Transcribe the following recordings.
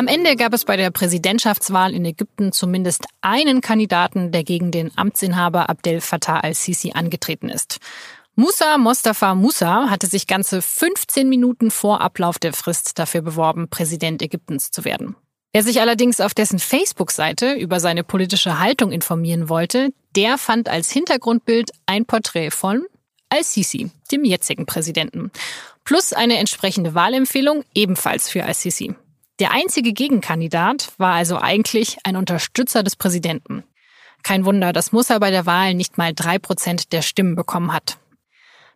Am Ende gab es bei der Präsidentschaftswahl in Ägypten zumindest einen Kandidaten, der gegen den Amtsinhaber Abdel Fattah al-Sisi angetreten ist. Musa Mostafa Musa hatte sich ganze 15 Minuten vor Ablauf der Frist dafür beworben, Präsident Ägyptens zu werden. Wer sich allerdings auf dessen Facebook-Seite über seine politische Haltung informieren wollte, der fand als Hintergrundbild ein Porträt von Al-Sisi, dem jetzigen Präsidenten, plus eine entsprechende Wahlempfehlung ebenfalls für Al-Sisi. Der einzige Gegenkandidat war also eigentlich ein Unterstützer des Präsidenten. Kein Wunder, dass Musa bei der Wahl nicht mal drei Prozent der Stimmen bekommen hat.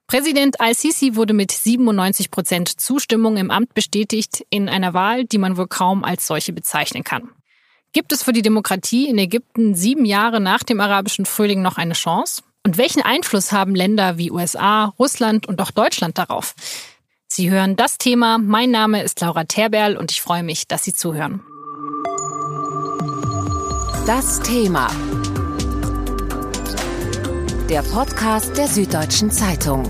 Präsident al-Sisi wurde mit 97 Prozent Zustimmung im Amt bestätigt in einer Wahl, die man wohl kaum als solche bezeichnen kann. Gibt es für die Demokratie in Ägypten sieben Jahre nach dem arabischen Frühling noch eine Chance? Und welchen Einfluss haben Länder wie USA, Russland und auch Deutschland darauf? Sie hören das Thema. Mein Name ist Laura Terberl und ich freue mich, dass Sie zuhören. Das Thema der Podcast der Süddeutschen Zeitung.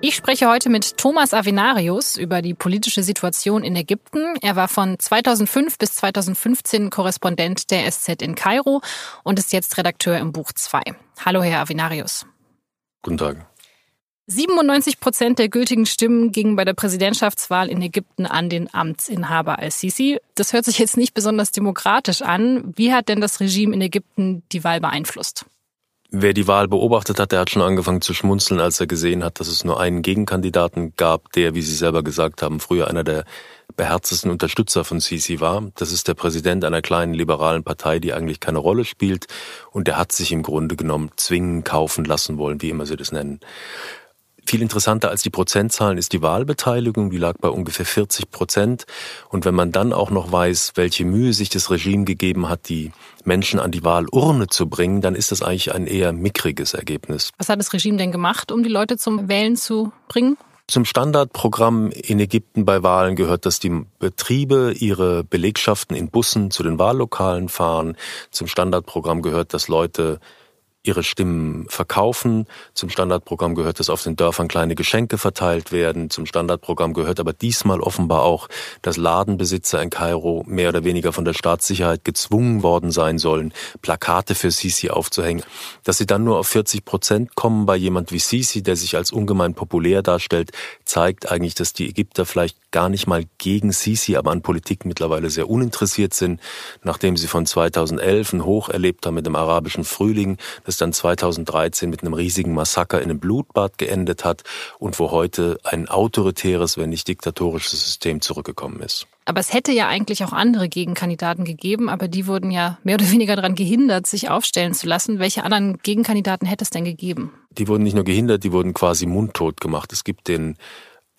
Ich spreche heute mit Thomas Avenarius über die politische Situation in Ägypten. Er war von 2005 bis 2015 Korrespondent der SZ in Kairo und ist jetzt Redakteur im Buch 2. Hallo, Herr Avenarius. Guten Tag. 97 Prozent der gültigen Stimmen gingen bei der Präsidentschaftswahl in Ägypten an den Amtsinhaber al-Sisi. Das hört sich jetzt nicht besonders demokratisch an. Wie hat denn das Regime in Ägypten die Wahl beeinflusst? Wer die Wahl beobachtet hat, der hat schon angefangen zu schmunzeln, als er gesehen hat, dass es nur einen Gegenkandidaten gab, der, wie Sie selber gesagt haben, früher einer der beherztesten Unterstützer von Sisi war. Das ist der Präsident einer kleinen liberalen Partei, die eigentlich keine Rolle spielt. Und der hat sich im Grunde genommen zwingen, kaufen lassen wollen, wie immer Sie das nennen. Viel interessanter als die Prozentzahlen ist die Wahlbeteiligung, die lag bei ungefähr 40 Prozent. Und wenn man dann auch noch weiß, welche Mühe sich das Regime gegeben hat, die Menschen an die Wahlurne zu bringen, dann ist das eigentlich ein eher mickriges Ergebnis. Was hat das Regime denn gemacht, um die Leute zum Wählen zu bringen? Zum Standardprogramm in Ägypten bei Wahlen gehört, dass die Betriebe ihre Belegschaften in Bussen zu den Wahllokalen fahren. Zum Standardprogramm gehört, dass Leute ihre Stimmen verkaufen. Zum Standardprogramm gehört, dass auf den Dörfern kleine Geschenke verteilt werden. Zum Standardprogramm gehört aber diesmal offenbar auch, dass Ladenbesitzer in Kairo mehr oder weniger von der Staatssicherheit gezwungen worden sein sollen, Plakate für Sisi aufzuhängen. Dass sie dann nur auf 40 Prozent kommen bei jemand wie Sisi, der sich als ungemein populär darstellt, zeigt eigentlich, dass die Ägypter vielleicht gar nicht mal gegen Sisi, aber an Politik mittlerweile sehr uninteressiert sind, nachdem sie von 2011 ein Hoch erlebt haben mit dem arabischen Frühling, das dann 2013 mit einem riesigen Massaker in einem Blutbad geendet hat und wo heute ein autoritäres, wenn nicht diktatorisches System zurückgekommen ist. Aber es hätte ja eigentlich auch andere Gegenkandidaten gegeben, aber die wurden ja mehr oder weniger daran gehindert, sich aufstellen zu lassen. Welche anderen Gegenkandidaten hätte es denn gegeben? Die wurden nicht nur gehindert, die wurden quasi mundtot gemacht. Es gibt den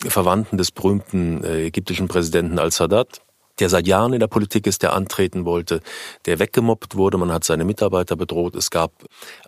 Verwandten des berühmten äh, ägyptischen Präsidenten al-Sadat, der seit Jahren in der Politik ist, der antreten wollte, der weggemobbt wurde, man hat seine Mitarbeiter bedroht. Es gab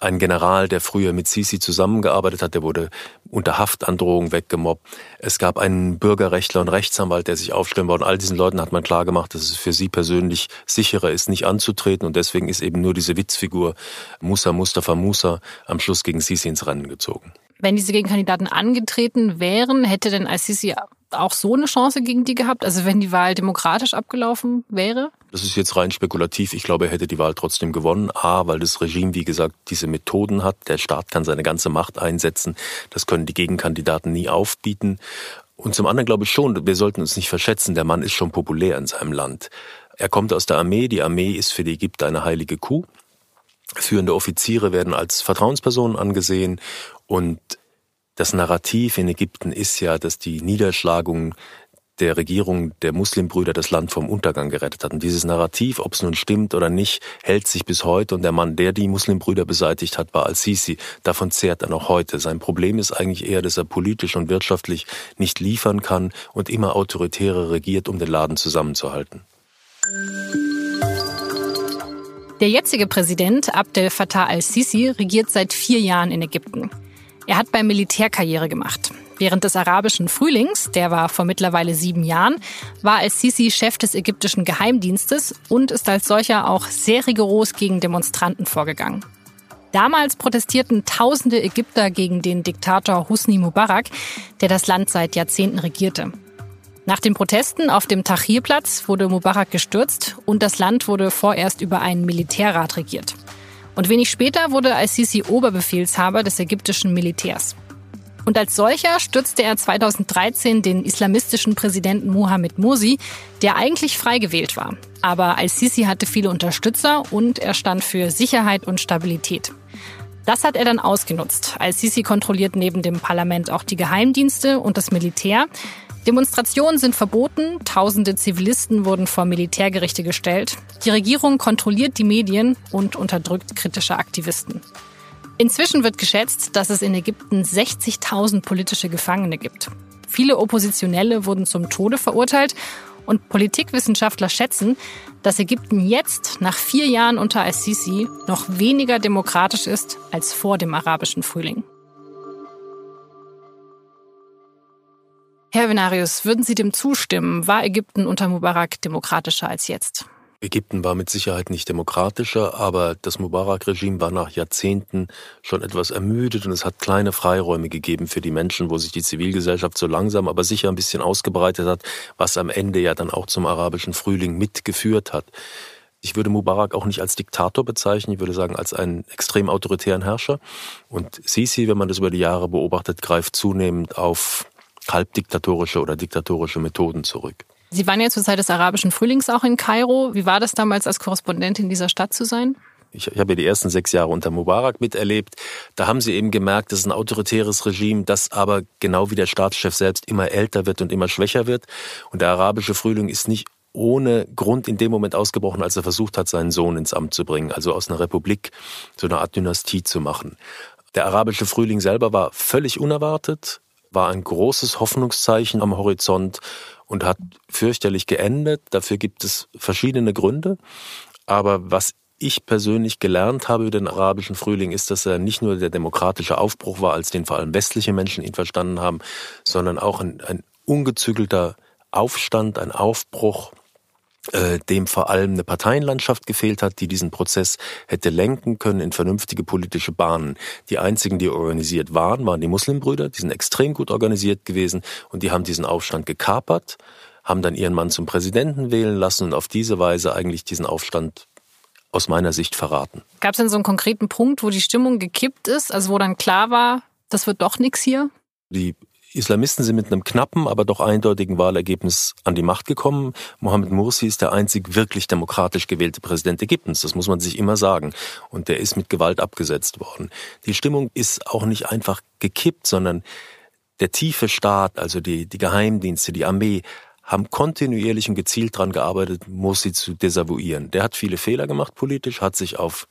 einen General, der früher mit Sisi zusammengearbeitet hat, der wurde unter Haftandrohung weggemobbt. Es gab einen Bürgerrechtler und Rechtsanwalt, der sich aufstellen wollte. All diesen Leuten hat man klargemacht, dass es für sie persönlich sicherer ist, nicht anzutreten und deswegen ist eben nur diese Witzfigur Musa Mustafa Musa am Schluss gegen Sisi ins Rennen gezogen. Wenn diese Gegenkandidaten angetreten wären, hätte denn Al-Sisi auch so eine Chance gegen die gehabt? Also wenn die Wahl demokratisch abgelaufen wäre? Das ist jetzt rein spekulativ. Ich glaube, er hätte die Wahl trotzdem gewonnen. A, weil das Regime, wie gesagt, diese Methoden hat. Der Staat kann seine ganze Macht einsetzen. Das können die Gegenkandidaten nie aufbieten. Und zum anderen glaube ich schon, wir sollten uns nicht verschätzen, der Mann ist schon populär in seinem Land. Er kommt aus der Armee. Die Armee ist für die Ägypter eine heilige Kuh. Führende Offiziere werden als Vertrauenspersonen angesehen und das Narrativ in Ägypten ist ja, dass die Niederschlagung der Regierung der Muslimbrüder das Land vom Untergang gerettet hat. Und dieses Narrativ, ob es nun stimmt oder nicht, hält sich bis heute. Und der Mann, der die Muslimbrüder beseitigt hat, war Al-Sisi. Davon zehrt er noch heute. Sein Problem ist eigentlich eher, dass er politisch und wirtschaftlich nicht liefern kann und immer autoritärer regiert, um den Laden zusammenzuhalten. Der jetzige Präsident Abdel Fattah al-Sisi regiert seit vier Jahren in Ägypten. Er hat beim Militär Karriere gemacht. Während des arabischen Frühlings, der war vor mittlerweile sieben Jahren, war al-Sisi Chef des ägyptischen Geheimdienstes und ist als solcher auch sehr rigoros gegen Demonstranten vorgegangen. Damals protestierten tausende Ägypter gegen den Diktator Husni Mubarak, der das Land seit Jahrzehnten regierte. Nach den Protesten auf dem Tahrirplatz wurde Mubarak gestürzt und das Land wurde vorerst über einen Militärrat regiert. Und wenig später wurde al-Sisi Oberbefehlshaber des ägyptischen Militärs. Und als solcher stürzte er 2013 den islamistischen Präsidenten Mohamed Morsi, der eigentlich frei gewählt war. Aber al-Sisi hatte viele Unterstützer und er stand für Sicherheit und Stabilität. Das hat er dann ausgenutzt. Al-Sisi kontrolliert neben dem Parlament auch die Geheimdienste und das Militär. Demonstrationen sind verboten, tausende Zivilisten wurden vor Militärgerichte gestellt. Die Regierung kontrolliert die Medien und unterdrückt kritische Aktivisten. Inzwischen wird geschätzt, dass es in Ägypten 60.000 politische Gefangene gibt. Viele Oppositionelle wurden zum Tode verurteilt und Politikwissenschaftler schätzen, dass Ägypten jetzt, nach vier Jahren unter al-Sisi, noch weniger demokratisch ist als vor dem arabischen Frühling. Herr Venarius, würden Sie dem zustimmen? War Ägypten unter Mubarak demokratischer als jetzt? Ägypten war mit Sicherheit nicht demokratischer, aber das Mubarak-Regime war nach Jahrzehnten schon etwas ermüdet und es hat kleine Freiräume gegeben für die Menschen, wo sich die Zivilgesellschaft so langsam, aber sicher ein bisschen ausgebreitet hat, was am Ende ja dann auch zum arabischen Frühling mitgeführt hat. Ich würde Mubarak auch nicht als Diktator bezeichnen, ich würde sagen als einen extrem autoritären Herrscher. Und Sisi, wenn man das über die Jahre beobachtet, greift zunehmend auf halbdiktatorische oder diktatorische Methoden zurück. Sie waren ja zur Zeit des arabischen Frühlings auch in Kairo. Wie war das damals als Korrespondentin dieser Stadt zu sein? Ich, ich habe ja die ersten sechs Jahre unter Mubarak miterlebt. Da haben sie eben gemerkt, das ist ein autoritäres Regime, das aber genau wie der Staatschef selbst immer älter wird und immer schwächer wird. Und der arabische Frühling ist nicht ohne Grund in dem Moment ausgebrochen, als er versucht hat, seinen Sohn ins Amt zu bringen, also aus einer Republik so eine Art Dynastie zu machen. Der arabische Frühling selber war völlig unerwartet war ein großes Hoffnungszeichen am Horizont und hat fürchterlich geendet. Dafür gibt es verschiedene Gründe. Aber was ich persönlich gelernt habe über den arabischen Frühling, ist, dass er nicht nur der demokratische Aufbruch war, als den vor allem westliche Menschen ihn verstanden haben, sondern auch ein, ein ungezügelter Aufstand, ein Aufbruch dem vor allem eine Parteienlandschaft gefehlt hat, die diesen Prozess hätte lenken können in vernünftige politische Bahnen. Die einzigen, die organisiert waren, waren die Muslimbrüder, die sind extrem gut organisiert gewesen und die haben diesen Aufstand gekapert, haben dann ihren Mann zum Präsidenten wählen lassen und auf diese Weise eigentlich diesen Aufstand aus meiner Sicht verraten. Gab es denn so einen konkreten Punkt, wo die Stimmung gekippt ist, also wo dann klar war, das wird doch nichts hier? Die Islamisten sind mit einem knappen, aber doch eindeutigen Wahlergebnis an die Macht gekommen. Mohammed Mursi ist der einzig wirklich demokratisch gewählte Präsident Ägyptens. Das muss man sich immer sagen. Und der ist mit Gewalt abgesetzt worden. Die Stimmung ist auch nicht einfach gekippt, sondern der tiefe Staat, also die, die Geheimdienste, die Armee, haben kontinuierlich und gezielt daran gearbeitet, Mursi zu desavouieren. Der hat viele Fehler gemacht politisch, hat sich auf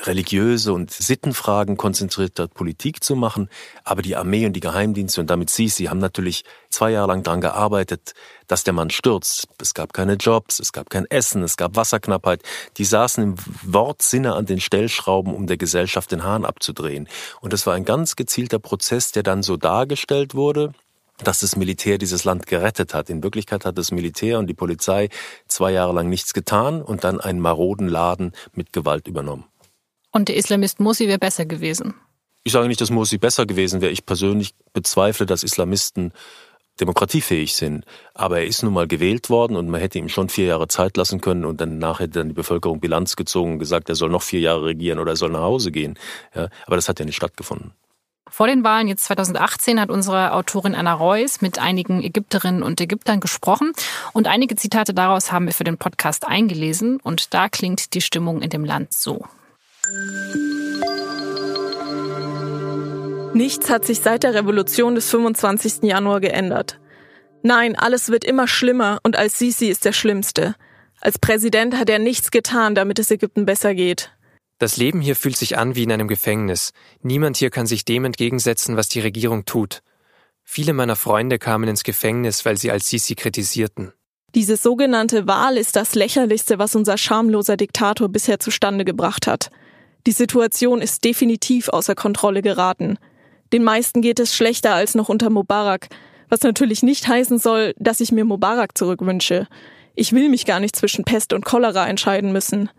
religiöse und Sittenfragen konzentriert hat, Politik zu machen. Aber die Armee und die Geheimdienste und damit Sie, Sie haben natürlich zwei Jahre lang daran gearbeitet, dass der Mann stürzt. Es gab keine Jobs, es gab kein Essen, es gab Wasserknappheit. Die saßen im Wortsinne an den Stellschrauben, um der Gesellschaft den Hahn abzudrehen. Und das war ein ganz gezielter Prozess, der dann so dargestellt wurde, dass das Militär dieses Land gerettet hat. In Wirklichkeit hat das Militär und die Polizei zwei Jahre lang nichts getan und dann einen maroden Laden mit Gewalt übernommen. Und der Islamist Mursi wäre besser gewesen. Ich sage nicht, dass Mursi besser gewesen wäre. Ich persönlich bezweifle, dass Islamisten demokratiefähig sind. Aber er ist nun mal gewählt worden und man hätte ihm schon vier Jahre Zeit lassen können und danach hätte dann die Bevölkerung Bilanz gezogen und gesagt, er soll noch vier Jahre regieren oder er soll nach Hause gehen. Ja, aber das hat ja nicht stattgefunden. Vor den Wahlen jetzt 2018 hat unsere Autorin Anna Reuss mit einigen Ägypterinnen und Ägyptern gesprochen und einige Zitate daraus haben wir für den Podcast eingelesen und da klingt die Stimmung in dem Land so. Nichts hat sich seit der Revolution des 25. Januar geändert. Nein, alles wird immer schlimmer und Al-Sisi ist der Schlimmste. Als Präsident hat er nichts getan, damit es Ägypten besser geht. Das Leben hier fühlt sich an wie in einem Gefängnis. Niemand hier kann sich dem entgegensetzen, was die Regierung tut. Viele meiner Freunde kamen ins Gefängnis, weil sie Al-Sisi kritisierten. Diese sogenannte Wahl ist das lächerlichste, was unser schamloser Diktator bisher zustande gebracht hat. Die Situation ist definitiv außer Kontrolle geraten. Den meisten geht es schlechter als noch unter Mubarak, was natürlich nicht heißen soll, dass ich mir Mubarak zurückwünsche. Ich will mich gar nicht zwischen Pest und Cholera entscheiden müssen.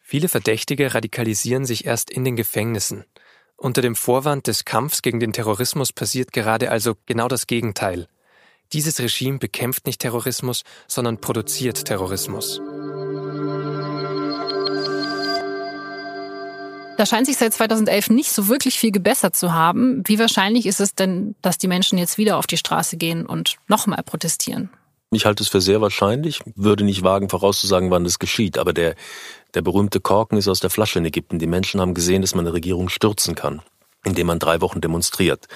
Viele Verdächtige radikalisieren sich erst in den Gefängnissen. Unter dem Vorwand des Kampfs gegen den Terrorismus passiert gerade also genau das Gegenteil. Dieses Regime bekämpft nicht Terrorismus, sondern produziert Terrorismus. Da scheint sich seit 2011 nicht so wirklich viel gebessert zu haben. Wie wahrscheinlich ist es denn, dass die Menschen jetzt wieder auf die Straße gehen und nochmal protestieren? Ich halte es für sehr wahrscheinlich, würde nicht wagen vorauszusagen, wann das geschieht. Aber der, der berühmte Korken ist aus der Flasche in Ägypten. Die Menschen haben gesehen, dass man eine Regierung stürzen kann, indem man drei Wochen demonstriert.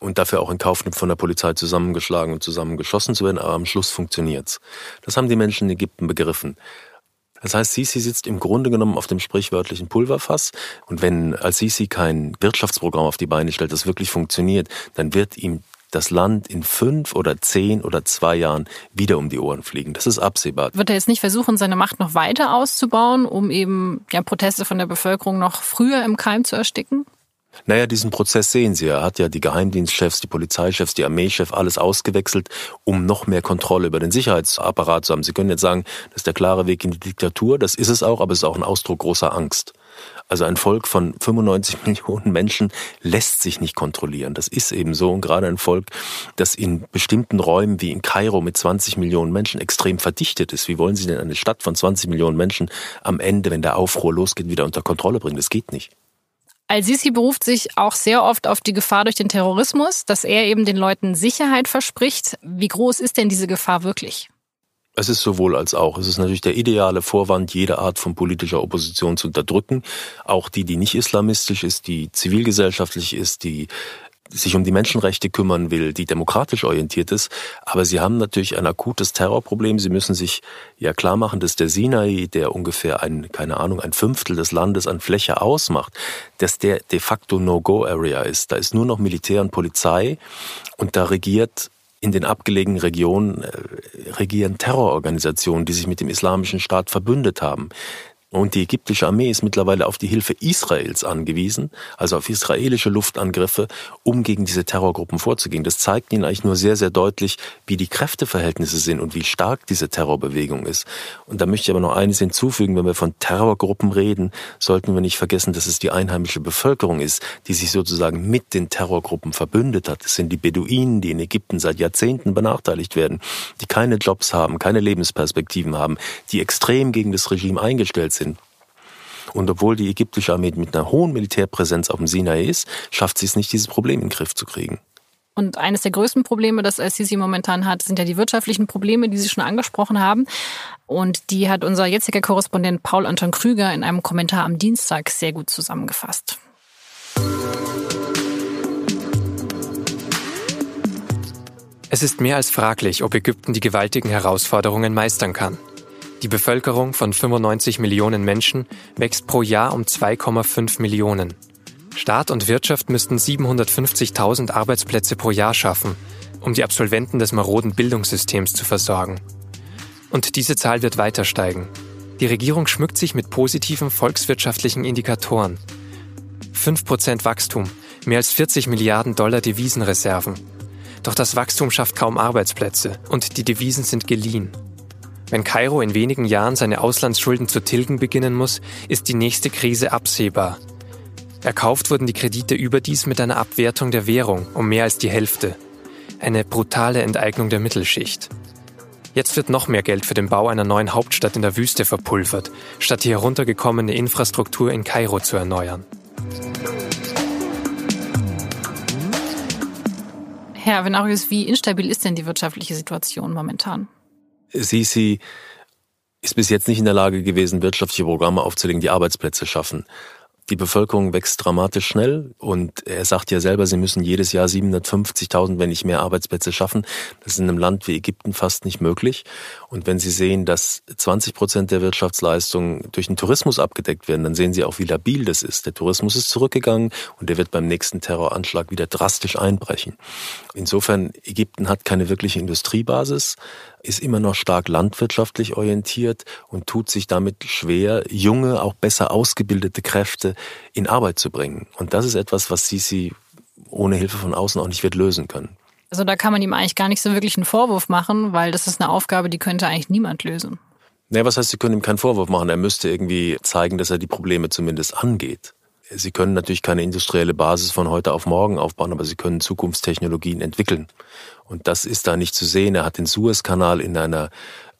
Und dafür auch in Kauf nimmt, von der Polizei zusammengeschlagen und zusammengeschossen zu werden. Aber am Schluss funktioniert's. Das haben die Menschen in Ägypten begriffen. Das heißt, Sisi sitzt im Grunde genommen auf dem sprichwörtlichen Pulverfass. Und wenn als Sisi kein Wirtschaftsprogramm auf die Beine stellt, das wirklich funktioniert, dann wird ihm das Land in fünf oder zehn oder zwei Jahren wieder um die Ohren fliegen. Das ist absehbar. Wird er jetzt nicht versuchen, seine Macht noch weiter auszubauen, um eben ja, Proteste von der Bevölkerung noch früher im Keim zu ersticken? Naja, diesen Prozess sehen Sie. Er hat ja die Geheimdienstchefs, die Polizeichefs, die Armeechef alles ausgewechselt, um noch mehr Kontrolle über den Sicherheitsapparat zu haben. Sie können jetzt sagen, das ist der klare Weg in die Diktatur. Das ist es auch, aber es ist auch ein Ausdruck großer Angst. Also ein Volk von 95 Millionen Menschen lässt sich nicht kontrollieren. Das ist eben so. Und gerade ein Volk, das in bestimmten Räumen wie in Kairo mit 20 Millionen Menschen extrem verdichtet ist. Wie wollen Sie denn eine Stadt von 20 Millionen Menschen am Ende, wenn der Aufruhr losgeht, wieder unter Kontrolle bringen? Das geht nicht. Al-Sisi beruft sich auch sehr oft auf die Gefahr durch den Terrorismus, dass er eben den Leuten Sicherheit verspricht. Wie groß ist denn diese Gefahr wirklich? Es ist sowohl als auch. Es ist natürlich der ideale Vorwand, jede Art von politischer Opposition zu unterdrücken. Auch die, die nicht islamistisch ist, die zivilgesellschaftlich ist, die sich um die Menschenrechte kümmern will, die demokratisch orientiert ist. Aber sie haben natürlich ein akutes Terrorproblem. Sie müssen sich ja klar machen, dass der Sinai, der ungefähr ein, keine Ahnung, ein Fünftel des Landes an Fläche ausmacht, dass der de facto No-Go-Area ist. Da ist nur noch Militär und Polizei und da regiert in den abgelegenen Regionen äh, regieren Terrororganisationen, die sich mit dem Islamischen Staat verbündet haben. Und die ägyptische Armee ist mittlerweile auf die Hilfe Israels angewiesen, also auf israelische Luftangriffe, um gegen diese Terrorgruppen vorzugehen. Das zeigt ihnen eigentlich nur sehr, sehr deutlich, wie die Kräfteverhältnisse sind und wie stark diese Terrorbewegung ist. Und da möchte ich aber noch eines hinzufügen, wenn wir von Terrorgruppen reden, sollten wir nicht vergessen, dass es die einheimische Bevölkerung ist, die sich sozusagen mit den Terrorgruppen verbündet hat. Es sind die Beduinen, die in Ägypten seit Jahrzehnten benachteiligt werden, die keine Jobs haben, keine Lebensperspektiven haben, die extrem gegen das Regime eingestellt sind und obwohl die ägyptische Armee mit einer hohen Militärpräsenz auf dem Sinai ist, schafft sie es nicht, dieses Problem in den Griff zu kriegen. Und eines der größten Probleme, das Al-Sisi momentan hat, sind ja die wirtschaftlichen Probleme, die Sie schon angesprochen haben. Und die hat unser jetziger Korrespondent Paul Anton Krüger in einem Kommentar am Dienstag sehr gut zusammengefasst. Es ist mehr als fraglich, ob Ägypten die gewaltigen Herausforderungen meistern kann. Die Bevölkerung von 95 Millionen Menschen wächst pro Jahr um 2,5 Millionen. Staat und Wirtschaft müssten 750.000 Arbeitsplätze pro Jahr schaffen, um die Absolventen des maroden Bildungssystems zu versorgen. Und diese Zahl wird weiter steigen. Die Regierung schmückt sich mit positiven volkswirtschaftlichen Indikatoren. 5% Wachstum, mehr als 40 Milliarden Dollar Devisenreserven. Doch das Wachstum schafft kaum Arbeitsplätze und die Devisen sind geliehen. Wenn Kairo in wenigen Jahren seine Auslandsschulden zu tilgen beginnen muss, ist die nächste Krise absehbar. Erkauft wurden die Kredite überdies mit einer Abwertung der Währung um mehr als die Hälfte. Eine brutale Enteignung der Mittelschicht. Jetzt wird noch mehr Geld für den Bau einer neuen Hauptstadt in der Wüste verpulvert, statt die heruntergekommene Infrastruktur in Kairo zu erneuern. Herr Venarius, wie instabil ist denn die wirtschaftliche Situation momentan? Sisi ist bis jetzt nicht in der Lage gewesen, wirtschaftliche Programme aufzulegen, die Arbeitsplätze schaffen. Die Bevölkerung wächst dramatisch schnell und er sagt ja selber, sie müssen jedes Jahr 750.000, wenn nicht mehr Arbeitsplätze schaffen. Das ist in einem Land wie Ägypten fast nicht möglich. Und wenn Sie sehen, dass 20 Prozent der Wirtschaftsleistungen durch den Tourismus abgedeckt werden, dann sehen Sie auch, wie labil das ist. Der Tourismus ist zurückgegangen und der wird beim nächsten Terroranschlag wieder drastisch einbrechen. Insofern, Ägypten hat keine wirkliche Industriebasis ist immer noch stark landwirtschaftlich orientiert und tut sich damit schwer, junge, auch besser ausgebildete Kräfte in Arbeit zu bringen. Und das ist etwas, was Sisi ohne Hilfe von außen auch nicht wird lösen können. Also da kann man ihm eigentlich gar nicht so wirklich einen Vorwurf machen, weil das ist eine Aufgabe, die könnte eigentlich niemand lösen. Naja, was heißt, Sie können ihm keinen Vorwurf machen. Er müsste irgendwie zeigen, dass er die Probleme zumindest angeht. Sie können natürlich keine industrielle Basis von heute auf morgen aufbauen, aber Sie können Zukunftstechnologien entwickeln. Und das ist da nicht zu sehen. Er hat den Suezkanal in einer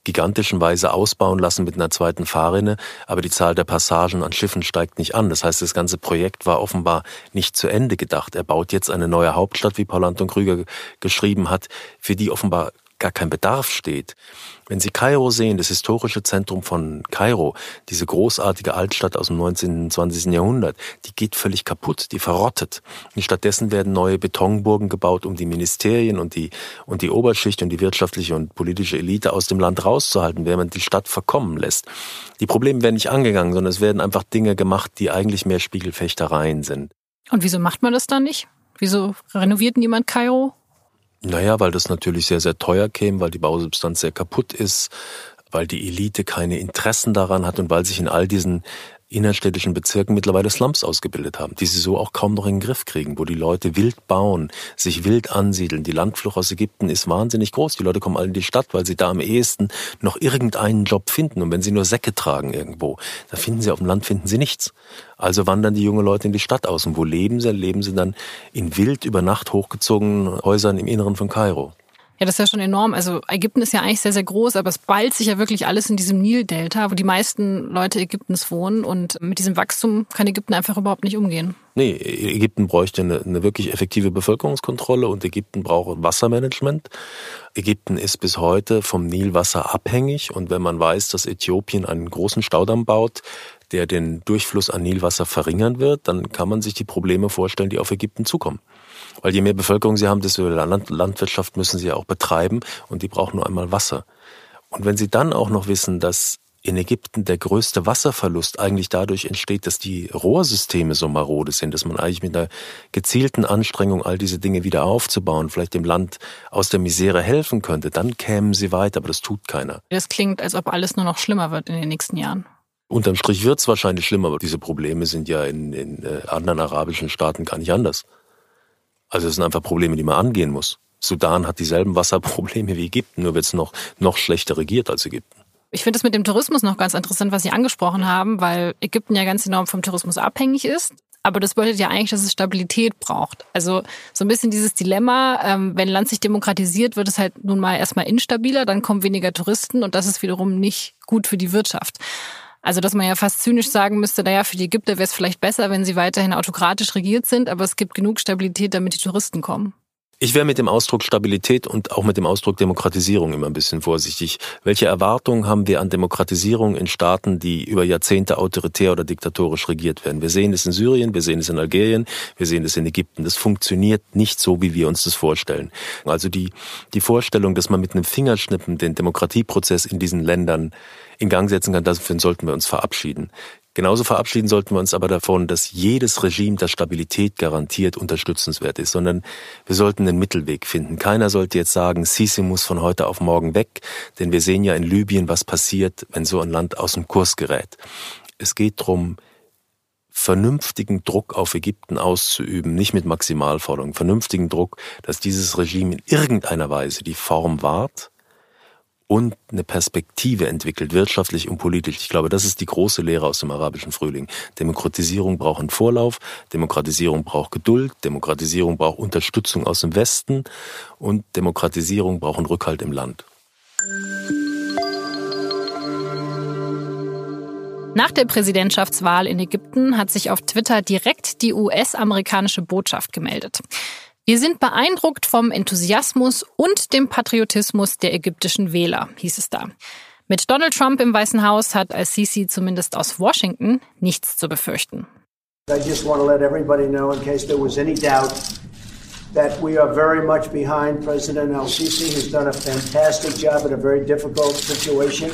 gigantischen Weise ausbauen lassen mit einer zweiten Fahrrinne, aber die Zahl der Passagen an Schiffen steigt nicht an. Das heißt, das ganze Projekt war offenbar nicht zu Ende gedacht. Er baut jetzt eine neue Hauptstadt, wie Paul Anton Krüger geschrieben hat, für die offenbar gar kein Bedarf steht. Wenn Sie Kairo sehen, das historische Zentrum von Kairo, diese großartige Altstadt aus dem 19. und 20. Jahrhundert, die geht völlig kaputt, die verrottet. Und stattdessen werden neue Betonburgen gebaut, um die Ministerien und die, und die Oberschicht und die wirtschaftliche und politische Elite aus dem Land rauszuhalten, während man die Stadt verkommen lässt. Die Probleme werden nicht angegangen, sondern es werden einfach Dinge gemacht, die eigentlich mehr Spiegelfechtereien sind. Und wieso macht man das dann nicht? Wieso renoviert niemand Kairo? Naja, weil das natürlich sehr, sehr teuer käme, weil die Bausubstanz sehr kaputt ist, weil die Elite keine Interessen daran hat und weil sich in all diesen innerstädtischen Bezirken mittlerweile Slums ausgebildet haben, die sie so auch kaum noch in den Griff kriegen, wo die Leute wild bauen, sich wild ansiedeln. Die Landflucht aus Ägypten ist wahnsinnig groß. Die Leute kommen alle in die Stadt, weil sie da am ehesten noch irgendeinen Job finden. Und wenn sie nur Säcke tragen irgendwo, da finden sie auf dem Land finden sie nichts. Also wandern die jungen Leute in die Stadt aus. Und wo leben sie? Leben sie dann in wild über Nacht hochgezogenen Häusern im Inneren von Kairo. Ja, das ist ja schon enorm. Also Ägypten ist ja eigentlich sehr, sehr groß, aber es ballt sich ja wirklich alles in diesem Nildelta, wo die meisten Leute Ägyptens wohnen. Und mit diesem Wachstum kann Ägypten einfach überhaupt nicht umgehen. Nee, Ägypten bräuchte eine, eine wirklich effektive Bevölkerungskontrolle und Ägypten braucht Wassermanagement. Ägypten ist bis heute vom Nilwasser abhängig und wenn man weiß, dass Äthiopien einen großen Staudamm baut, der den Durchfluss an Nilwasser verringern wird, dann kann man sich die Probleme vorstellen, die auf Ägypten zukommen. Weil je mehr Bevölkerung sie haben, desto Land Landwirtschaft müssen sie ja auch betreiben und die brauchen nur einmal Wasser. Und wenn sie dann auch noch wissen, dass in Ägypten der größte Wasserverlust eigentlich dadurch entsteht, dass die Rohrsysteme so marode sind, dass man eigentlich mit einer gezielten Anstrengung, all diese Dinge wieder aufzubauen, vielleicht dem Land aus der Misere helfen könnte, dann kämen sie weiter, aber das tut keiner. Das klingt, als ob alles nur noch schlimmer wird in den nächsten Jahren. Unterm Strich wird es wahrscheinlich schlimmer, aber diese Probleme sind ja in, in äh, anderen arabischen Staaten gar nicht anders. Also es sind einfach Probleme, die man angehen muss. Sudan hat dieselben Wasserprobleme wie Ägypten, nur wird es noch, noch schlechter regiert als Ägypten. Ich finde es mit dem Tourismus noch ganz interessant, was Sie angesprochen haben, weil Ägypten ja ganz enorm vom Tourismus abhängig ist. Aber das bedeutet ja eigentlich, dass es Stabilität braucht. Also so ein bisschen dieses Dilemma, ähm, wenn Land sich demokratisiert, wird es halt nun mal erstmal instabiler, dann kommen weniger Touristen und das ist wiederum nicht gut für die Wirtschaft. Also, dass man ja fast zynisch sagen müsste, naja, für die Ägypter wäre es vielleicht besser, wenn sie weiterhin autokratisch regiert sind, aber es gibt genug Stabilität, damit die Touristen kommen. Ich wäre mit dem Ausdruck Stabilität und auch mit dem Ausdruck Demokratisierung immer ein bisschen vorsichtig. Welche Erwartungen haben wir an Demokratisierung in Staaten, die über Jahrzehnte autoritär oder diktatorisch regiert werden? Wir sehen es in Syrien, wir sehen es in Algerien, wir sehen es in Ägypten. Das funktioniert nicht so, wie wir uns das vorstellen. Also die, die Vorstellung, dass man mit einem Fingerschnippen den Demokratieprozess in diesen Ländern in Gang setzen kann, dafür sollten wir uns verabschieden. Genauso verabschieden sollten wir uns aber davon, dass jedes Regime, das Stabilität garantiert, unterstützenswert ist, sondern wir sollten einen Mittelweg finden. Keiner sollte jetzt sagen, Sisi muss von heute auf morgen weg, denn wir sehen ja in Libyen, was passiert, wenn so ein Land aus dem Kurs gerät. Es geht darum, vernünftigen Druck auf Ägypten auszuüben, nicht mit Maximalforderungen, vernünftigen Druck, dass dieses Regime in irgendeiner Weise die Form wahrt, und eine Perspektive entwickelt, wirtschaftlich und politisch. Ich glaube, das ist die große Lehre aus dem arabischen Frühling. Demokratisierung braucht einen Vorlauf, Demokratisierung braucht Geduld, Demokratisierung braucht Unterstützung aus dem Westen und Demokratisierung braucht einen Rückhalt im Land. Nach der Präsidentschaftswahl in Ägypten hat sich auf Twitter direkt die US-amerikanische Botschaft gemeldet. Wir sind beeindruckt vom Enthusiasmus und dem Patriotismus der ägyptischen Wähler, hieß es da. Mit Donald Trump im Weißen Haus hat al-Sisi zumindest aus Washington nichts zu befürchten. I just want to let everybody know in case there was any doubt that we are very much behind President al-Sisi who's done a fantastic job in a very difficult situation.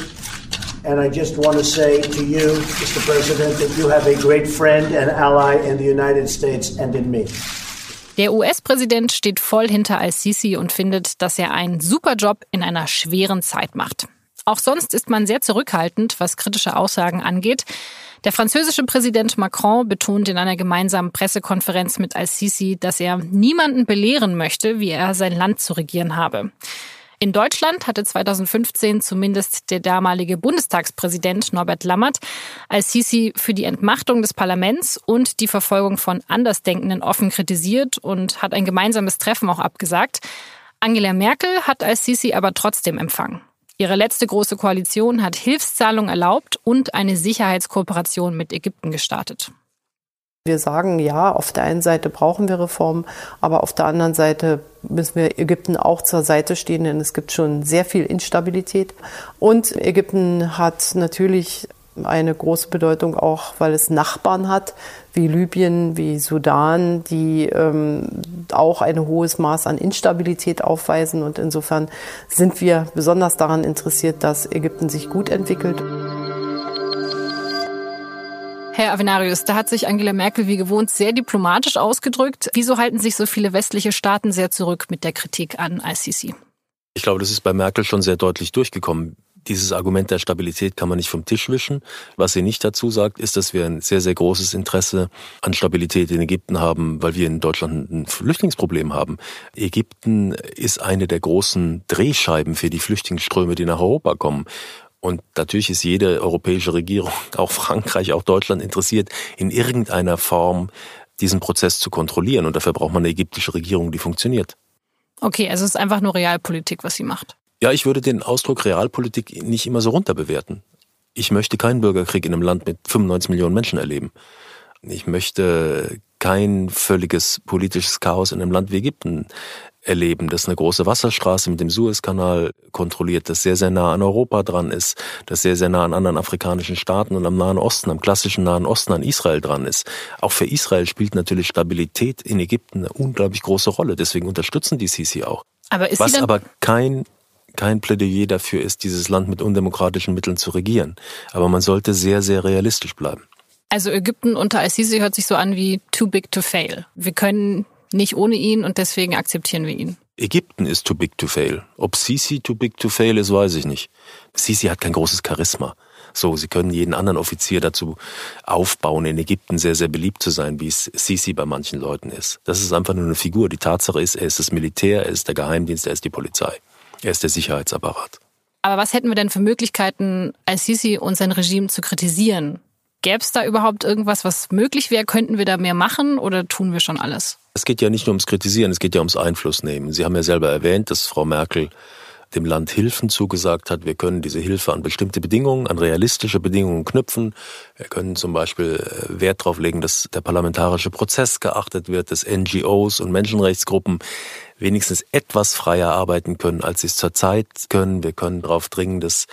And I just want to say to you, Mr. President, that you have a great friend and ally in the United States and in me. Der US-Präsident steht voll hinter al-Sisi und findet, dass er einen super Job in einer schweren Zeit macht. Auch sonst ist man sehr zurückhaltend, was kritische Aussagen angeht. Der französische Präsident Macron betont in einer gemeinsamen Pressekonferenz mit al-Sisi, dass er niemanden belehren möchte, wie er sein Land zu regieren habe. In Deutschland hatte 2015 zumindest der damalige Bundestagspräsident Norbert Lammert als Sisi für die Entmachtung des Parlaments und die Verfolgung von Andersdenkenden offen kritisiert und hat ein gemeinsames Treffen auch abgesagt. Angela Merkel hat als Sisi aber trotzdem empfangen. Ihre letzte große Koalition hat Hilfszahlungen erlaubt und eine Sicherheitskooperation mit Ägypten gestartet. Wir sagen, ja, auf der einen Seite brauchen wir Reformen, aber auf der anderen Seite müssen wir Ägypten auch zur Seite stehen, denn es gibt schon sehr viel Instabilität. Und Ägypten hat natürlich eine große Bedeutung auch, weil es Nachbarn hat, wie Libyen, wie Sudan, die ähm, auch ein hohes Maß an Instabilität aufweisen. Und insofern sind wir besonders daran interessiert, dass Ägypten sich gut entwickelt. Herr Avenarius, da hat sich Angela Merkel wie gewohnt sehr diplomatisch ausgedrückt. Wieso halten sich so viele westliche Staaten sehr zurück mit der Kritik an ICC? Ich glaube, das ist bei Merkel schon sehr deutlich durchgekommen. Dieses Argument der Stabilität kann man nicht vom Tisch wischen. Was sie nicht dazu sagt, ist, dass wir ein sehr, sehr großes Interesse an Stabilität in Ägypten haben, weil wir in Deutschland ein Flüchtlingsproblem haben. Ägypten ist eine der großen Drehscheiben für die Flüchtlingsströme, die nach Europa kommen. Und natürlich ist jede europäische Regierung, auch Frankreich, auch Deutschland interessiert, in irgendeiner Form diesen Prozess zu kontrollieren. Und dafür braucht man eine ägyptische Regierung, die funktioniert. Okay, also es ist einfach nur Realpolitik, was sie macht. Ja, ich würde den Ausdruck Realpolitik nicht immer so runterbewerten. Ich möchte keinen Bürgerkrieg in einem Land mit 95 Millionen Menschen erleben. Ich möchte kein völliges politisches Chaos in einem Land wie Ägypten erleben, das eine große Wasserstraße mit dem Suezkanal kontrolliert, das sehr, sehr nah an Europa dran ist, das sehr, sehr nah an anderen afrikanischen Staaten und am Nahen Osten, am klassischen Nahen Osten an Israel dran ist. Auch für Israel spielt natürlich Stabilität in Ägypten eine unglaublich große Rolle. Deswegen unterstützen die Sisi auch. Aber Was aber kein kein Plädoyer dafür ist, dieses Land mit undemokratischen Mitteln zu regieren. Aber man sollte sehr, sehr realistisch bleiben. Also Ägypten unter Al-Sisi hört sich so an wie too big to fail. Wir können nicht ohne ihn und deswegen akzeptieren wir ihn. Ägypten ist too big to fail. Ob Sisi too big to fail ist, weiß ich nicht. Sisi hat kein großes Charisma. So, sie können jeden anderen Offizier dazu aufbauen, in Ägypten sehr, sehr beliebt zu sein, wie es Sisi bei manchen Leuten ist. Das ist einfach nur eine Figur. Die Tatsache ist, er ist das Militär, er ist der Geheimdienst, er ist die Polizei. Er ist der Sicherheitsapparat. Aber was hätten wir denn für Möglichkeiten, Al-Sisi und sein Regime zu kritisieren? Gäbe es da überhaupt irgendwas, was möglich wäre? Könnten wir da mehr machen oder tun wir schon alles? Es geht ja nicht nur ums Kritisieren, es geht ja ums Einflussnehmen. Sie haben ja selber erwähnt, dass Frau Merkel dem Land Hilfen zugesagt hat. Wir können diese Hilfe an bestimmte Bedingungen, an realistische Bedingungen knüpfen. Wir können zum Beispiel äh, Wert darauf legen, dass der parlamentarische Prozess geachtet wird, dass NGOs und Menschenrechtsgruppen wenigstens etwas freier arbeiten können, als sie es zurzeit können. Wir können darauf dringen, dass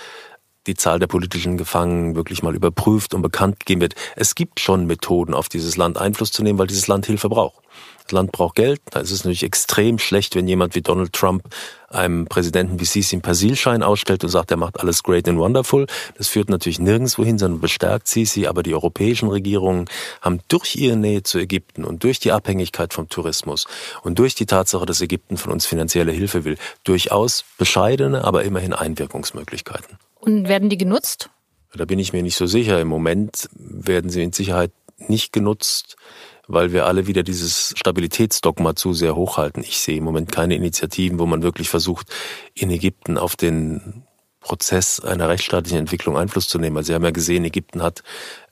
die Zahl der politischen Gefangenen wirklich mal überprüft und bekannt gegeben wird. Es gibt schon Methoden, auf dieses Land Einfluss zu nehmen, weil dieses Land Hilfe braucht. Das Land braucht Geld. Da ist es natürlich extrem schlecht, wenn jemand wie Donald Trump einem Präsidenten wie Sisi einen Persilschein ausstellt und sagt, er macht alles great and wonderful. Das führt natürlich nirgendwo hin, sondern bestärkt Sisi. Aber die europäischen Regierungen haben durch ihre Nähe zu Ägypten und durch die Abhängigkeit vom Tourismus und durch die Tatsache, dass Ägypten von uns finanzielle Hilfe will, durchaus bescheidene, aber immerhin Einwirkungsmöglichkeiten. Und werden die genutzt? Da bin ich mir nicht so sicher. Im Moment werden sie mit Sicherheit nicht genutzt, weil wir alle wieder dieses Stabilitätsdogma zu sehr hochhalten. Ich sehe im Moment keine Initiativen, wo man wirklich versucht, in Ägypten auf den Prozess einer rechtsstaatlichen Entwicklung Einfluss zu nehmen. Also Sie haben ja gesehen, Ägypten hat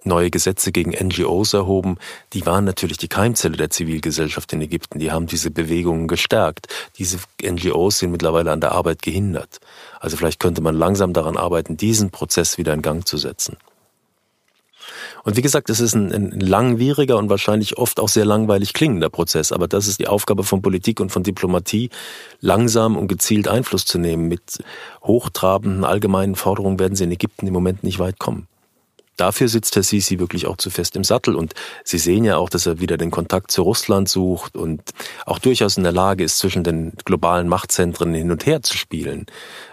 neue Gesetze gegen NGOs erhoben. Die waren natürlich die Keimzelle der Zivilgesellschaft in Ägypten. Die haben diese Bewegungen gestärkt. Diese NGOs sind mittlerweile an der Arbeit gehindert. Also vielleicht könnte man langsam daran arbeiten, diesen Prozess wieder in Gang zu setzen. Und wie gesagt, es ist ein, ein, langwieriger und wahrscheinlich oft auch sehr langweilig klingender Prozess. Aber das ist die Aufgabe von Politik und von Diplomatie, langsam und gezielt Einfluss zu nehmen. Mit hochtrabenden allgemeinen Forderungen werden sie in Ägypten im Moment nicht weit kommen. Dafür sitzt Herr Sisi wirklich auch zu fest im Sattel. Und Sie sehen ja auch, dass er wieder den Kontakt zu Russland sucht und auch durchaus in der Lage ist, zwischen den globalen Machtzentren hin und her zu spielen.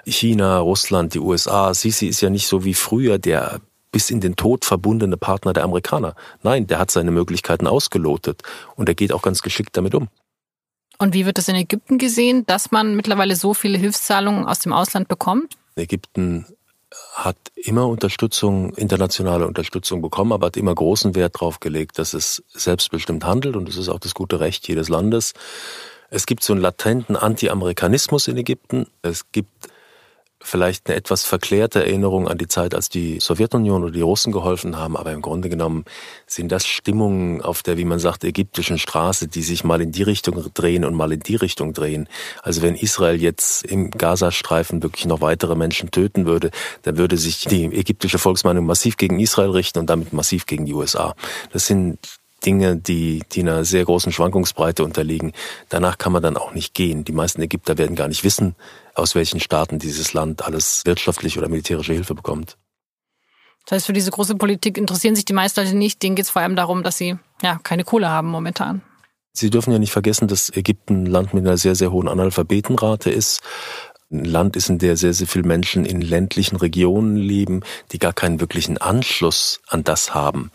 China, Russland, die USA. Sisi ist ja nicht so wie früher der bis in den Tod verbundene Partner der Amerikaner. Nein, der hat seine Möglichkeiten ausgelotet und er geht auch ganz geschickt damit um. Und wie wird das in Ägypten gesehen, dass man mittlerweile so viele Hilfszahlungen aus dem Ausland bekommt? Ägypten hat immer Unterstützung, internationale Unterstützung bekommen, aber hat immer großen Wert darauf gelegt, dass es selbstbestimmt handelt und das ist auch das gute Recht jedes Landes. Es gibt so einen latenten Anti-Amerikanismus in Ägypten. Es gibt vielleicht eine etwas verklärte Erinnerung an die Zeit, als die Sowjetunion oder die Russen geholfen haben, aber im Grunde genommen sind das Stimmungen auf der, wie man sagt, ägyptischen Straße, die sich mal in die Richtung drehen und mal in die Richtung drehen. Also wenn Israel jetzt im Gazastreifen wirklich noch weitere Menschen töten würde, dann würde sich die ägyptische Volksmeinung massiv gegen Israel richten und damit massiv gegen die USA. Das sind Dinge, die, die einer sehr großen Schwankungsbreite unterliegen. Danach kann man dann auch nicht gehen. Die meisten Ägypter werden gar nicht wissen, aus welchen Staaten dieses Land alles wirtschaftliche oder militärische Hilfe bekommt. Das heißt, für diese große Politik interessieren sich die meisten Leute nicht. Denen geht es vor allem darum, dass sie ja keine Kohle haben momentan. Sie dürfen ja nicht vergessen, dass Ägypten ein Land mit einer sehr, sehr hohen Analphabetenrate ist ein Land ist, in der sehr, sehr viele Menschen in ländlichen Regionen leben, die gar keinen wirklichen Anschluss an das haben.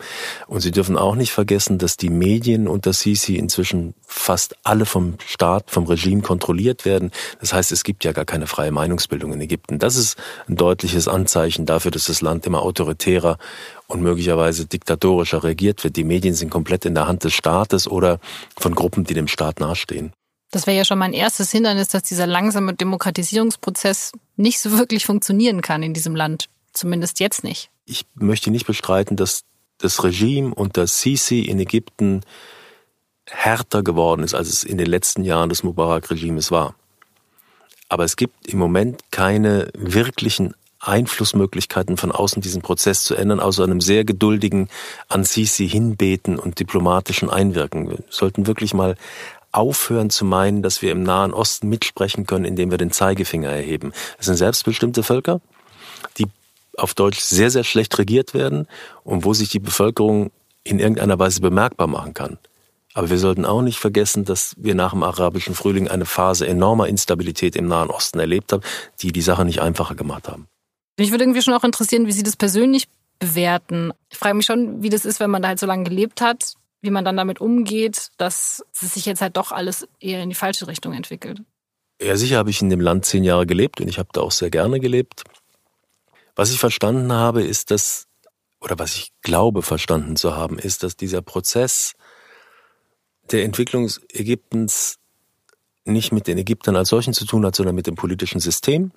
Und Sie dürfen auch nicht vergessen, dass die Medien unter Sisi inzwischen fast alle vom Staat, vom Regime kontrolliert werden. Das heißt, es gibt ja gar keine freie Meinungsbildung in Ägypten. Das ist ein deutliches Anzeichen dafür, dass das Land immer autoritärer und möglicherweise diktatorischer regiert wird. Die Medien sind komplett in der Hand des Staates oder von Gruppen, die dem Staat nahestehen. Das wäre ja schon mein erstes Hindernis, dass dieser langsame Demokratisierungsprozess nicht so wirklich funktionieren kann in diesem Land. Zumindest jetzt nicht. Ich möchte nicht bestreiten, dass das Regime unter Sisi in Ägypten härter geworden ist, als es in den letzten Jahren des Mubarak-Regimes war. Aber es gibt im Moment keine wirklichen Einflussmöglichkeiten von außen, diesen Prozess zu ändern, außer einem sehr geduldigen an Sisi hinbeten und diplomatischen Einwirken. Wir sollten wirklich mal aufhören zu meinen, dass wir im Nahen Osten mitsprechen können, indem wir den Zeigefinger erheben. Es sind selbstbestimmte Völker, die auf Deutsch sehr, sehr schlecht regiert werden und wo sich die Bevölkerung in irgendeiner Weise bemerkbar machen kann. Aber wir sollten auch nicht vergessen, dass wir nach dem arabischen Frühling eine Phase enormer Instabilität im Nahen Osten erlebt haben, die die Sache nicht einfacher gemacht haben. Mich würde irgendwie schon auch interessieren, wie Sie das persönlich bewerten. Ich frage mich schon, wie das ist, wenn man da halt so lange gelebt hat wie man dann damit umgeht, dass es sich jetzt halt doch alles eher in die falsche Richtung entwickelt. Ja, sicher habe ich in dem Land zehn Jahre gelebt und ich habe da auch sehr gerne gelebt. Was ich verstanden habe, ist, dass, oder was ich glaube verstanden zu haben, ist, dass dieser Prozess der Entwicklung Ägyptens nicht mit den Ägyptern als solchen zu tun hat, sondern mit dem politischen System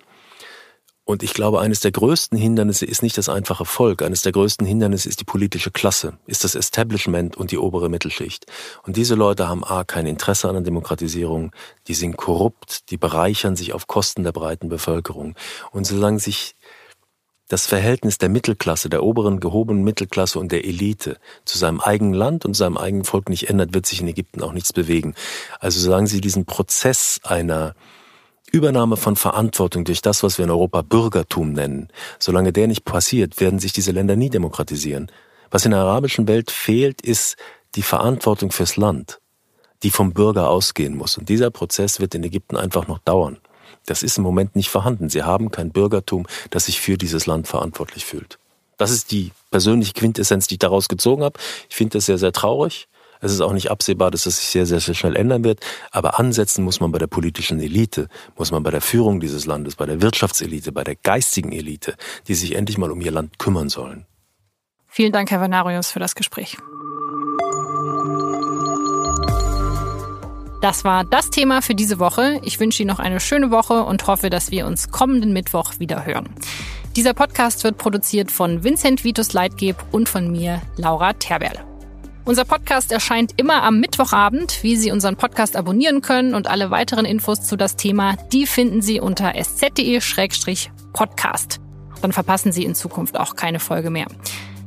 und ich glaube, eines der größten Hindernisse ist nicht das einfache Volk. Eines der größten Hindernisse ist die politische Klasse, ist das Establishment und die obere Mittelschicht. Und diese Leute haben A, kein Interesse an der Demokratisierung, die sind korrupt, die bereichern sich auf Kosten der breiten Bevölkerung. Und solange sich das Verhältnis der Mittelklasse, der oberen gehobenen Mittelklasse und der Elite zu seinem eigenen Land und seinem eigenen Volk nicht ändert, wird sich in Ägypten auch nichts bewegen. Also solange sie diesen Prozess einer Übernahme von Verantwortung durch das, was wir in Europa Bürgertum nennen. Solange der nicht passiert, werden sich diese Länder nie demokratisieren. Was in der arabischen Welt fehlt, ist die Verantwortung fürs Land, die vom Bürger ausgehen muss. Und dieser Prozess wird in Ägypten einfach noch dauern. Das ist im Moment nicht vorhanden. Sie haben kein Bürgertum, das sich für dieses Land verantwortlich fühlt. Das ist die persönliche Quintessenz, die ich daraus gezogen habe. Ich finde das sehr, sehr traurig. Es ist auch nicht absehbar, dass das sich sehr, sehr, sehr schnell ändern wird. Aber ansetzen muss man bei der politischen Elite, muss man bei der Führung dieses Landes, bei der Wirtschaftselite, bei der geistigen Elite, die sich endlich mal um ihr Land kümmern sollen. Vielen Dank, Herr Venarius, für das Gespräch. Das war das Thema für diese Woche. Ich wünsche Ihnen noch eine schöne Woche und hoffe, dass wir uns kommenden Mittwoch wieder hören. Dieser Podcast wird produziert von Vincent Vitus Leitgeb und von mir, Laura Terberl. Unser Podcast erscheint immer am Mittwochabend. Wie Sie unseren Podcast abonnieren können und alle weiteren Infos zu das Thema, die finden Sie unter sz.de-podcast. Dann verpassen Sie in Zukunft auch keine Folge mehr.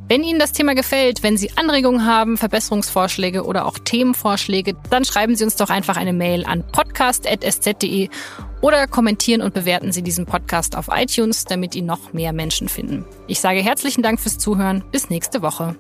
Wenn Ihnen das Thema gefällt, wenn Sie Anregungen haben, Verbesserungsvorschläge oder auch Themenvorschläge, dann schreiben Sie uns doch einfach eine Mail an podcast.sz.de oder kommentieren und bewerten Sie diesen Podcast auf iTunes, damit ihn noch mehr Menschen finden. Ich sage herzlichen Dank fürs Zuhören. Bis nächste Woche.